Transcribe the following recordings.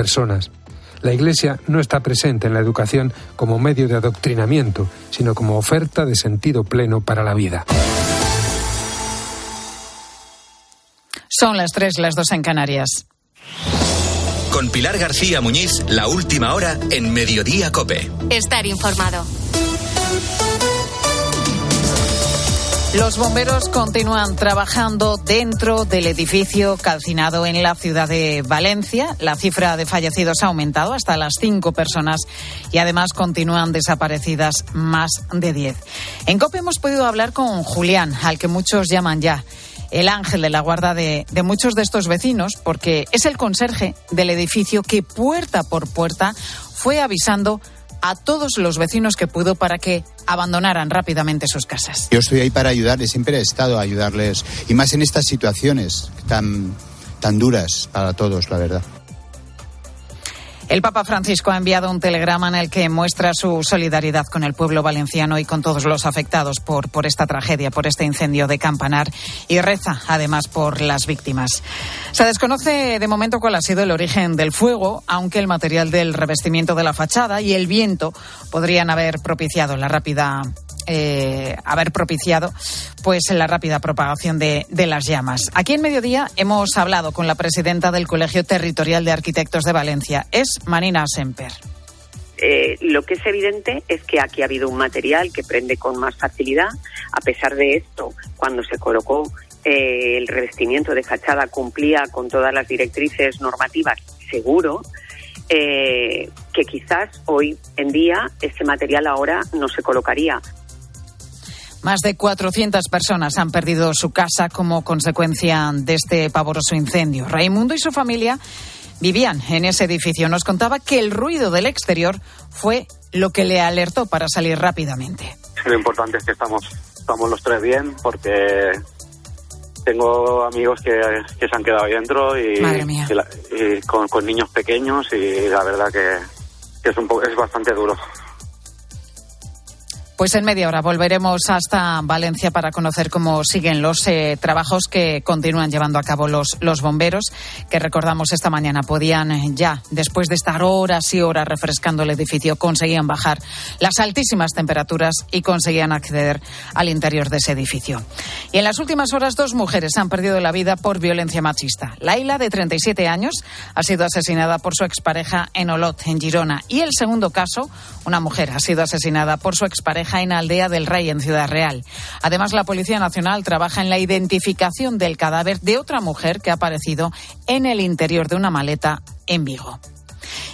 personas. La Iglesia no está presente en la educación como medio de adoctrinamiento, sino como oferta de sentido pleno para la vida. Son las tres, las dos en Canarias. Con Pilar García Muñiz, la última hora en Mediodía Cope. Estar informado. Los bomberos continúan trabajando dentro del edificio calcinado en la ciudad de Valencia. La cifra de fallecidos ha aumentado hasta las cinco personas y además continúan desaparecidas más de diez. En COPE hemos podido hablar con Julián, al que muchos llaman ya el ángel de la guarda de, de, muchos de estos vecinos, porque es el conserje del edificio que puerta por puerta fue avisando a todos los vecinos que pudo para que abandonaran rápidamente sus casas. Yo estoy ahí para ayudarles, siempre he estado a ayudarles, y más en estas situaciones tan, tan duras para todos, la verdad. El Papa Francisco ha enviado un telegrama en el que muestra su solidaridad con el pueblo valenciano y con todos los afectados por, por esta tragedia, por este incendio de Campanar y reza además por las víctimas. Se desconoce de momento cuál ha sido el origen del fuego, aunque el material del revestimiento de la fachada y el viento podrían haber propiciado la rápida eh, haber propiciado pues la rápida propagación de, las llamas. Aquí en Mediodía hemos hablado con la presidenta del Colegio Territorial de Arquitectos de Valencia, es Manina Semper. Eh, lo que es evidente es que aquí ha habido un material que prende con más facilidad. A pesar de esto, cuando se colocó eh, el revestimiento de fachada cumplía con todas las directrices normativas, seguro. Eh, que quizás hoy en día este material ahora no se colocaría. Más de 400 personas han perdido su casa como consecuencia de este pavoroso incendio. Raimundo y su familia vivían en ese edificio. Nos contaba que el ruido del exterior fue lo que le alertó para salir rápidamente. Lo importante es que estamos, estamos los tres bien porque tengo amigos que, que se han quedado ahí dentro y, y, la, y con, con, niños pequeños y la verdad que, que es, un es bastante duro. Pues en media hora volveremos hasta Valencia para conocer cómo siguen los eh, trabajos que continúan llevando a cabo los, los bomberos, que recordamos esta mañana podían ya, después de estar horas y horas refrescando el edificio, conseguían bajar las altísimas temperaturas y conseguían acceder al interior de ese edificio. Y en las últimas horas dos mujeres han perdido la vida por violencia machista. Laila, de 37 años, ha sido asesinada por su expareja en Olot, en Girona. Y el segundo caso, una mujer ha sido asesinada por su expareja en Aldea del Rey, en Ciudad Real. Además, la Policía Nacional trabaja en la identificación del cadáver de otra mujer que ha aparecido en el interior de una maleta en Vigo.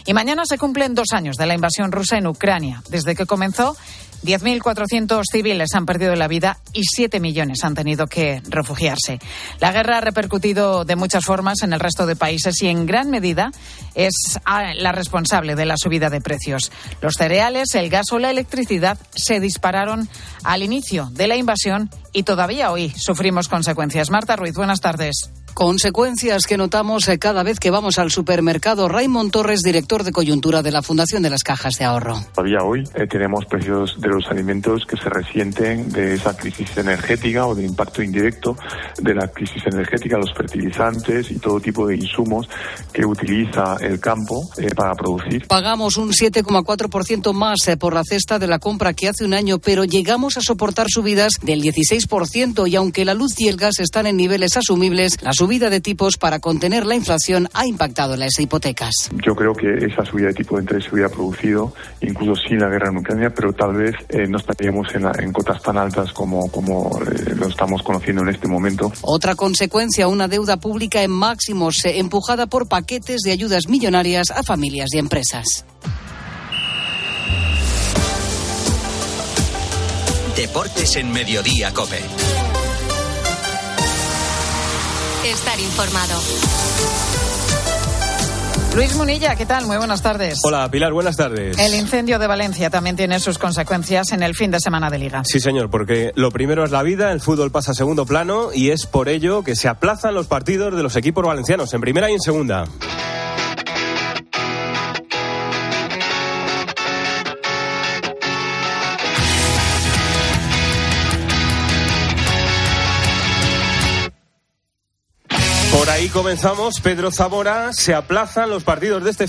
Y mañana se cumplen dos años de la invasión rusa en Ucrania. Desde que comenzó, 10.400 civiles han perdido la vida y 7 millones han tenido que refugiarse. La guerra ha repercutido de muchas formas en el resto de países y en gran medida es la responsable de la subida de precios. Los cereales, el gas o la electricidad se dispararon al inicio de la invasión y todavía hoy sufrimos consecuencias. Marta Ruiz, buenas tardes. Consecuencias que notamos cada vez que vamos al supermercado. Raymond Torres, director de coyuntura de la Fundación de las Cajas de Ahorro. Todavía hoy eh, tenemos precios de los alimentos que se resienten de esa crisis energética o del impacto indirecto de la crisis energética, los fertilizantes y todo tipo de insumos que utiliza el campo eh, para producir. Pagamos un 7,4% más eh, por la cesta de la compra que hace un año, pero llegamos a soportar subidas del 16% y aunque la luz y el gas están en niveles asumibles, la subida de tipos para contener la inflación ha impactado en las hipotecas. Yo creo que esa subida de tipo de interés se hubiera producido incluso sin la guerra en Ucrania, pero tal vez eh, no estaríamos en, la, en, cotas tan altas como, como eh, lo estamos conociendo en este momento. Otra consecuencia, una deuda pública en máximos, eh, empujada por paquetes de ayudas millonarias a familias y empresas. Deportes en Mediodía, Cope. Estar informado. Luis Munilla, ¿qué tal? Muy buenas tardes. Hola, Pilar, buenas tardes. El incendio de Valencia también tiene sus consecuencias en el fin de semana de liga. Sí, señor, porque lo primero es la vida, el fútbol pasa a segundo plano y es por ello que se aplazan los partidos de los equipos valencianos en primera y en segunda. Por ahí comenzamos. Pedro Zamora, se aplazan los partidos de este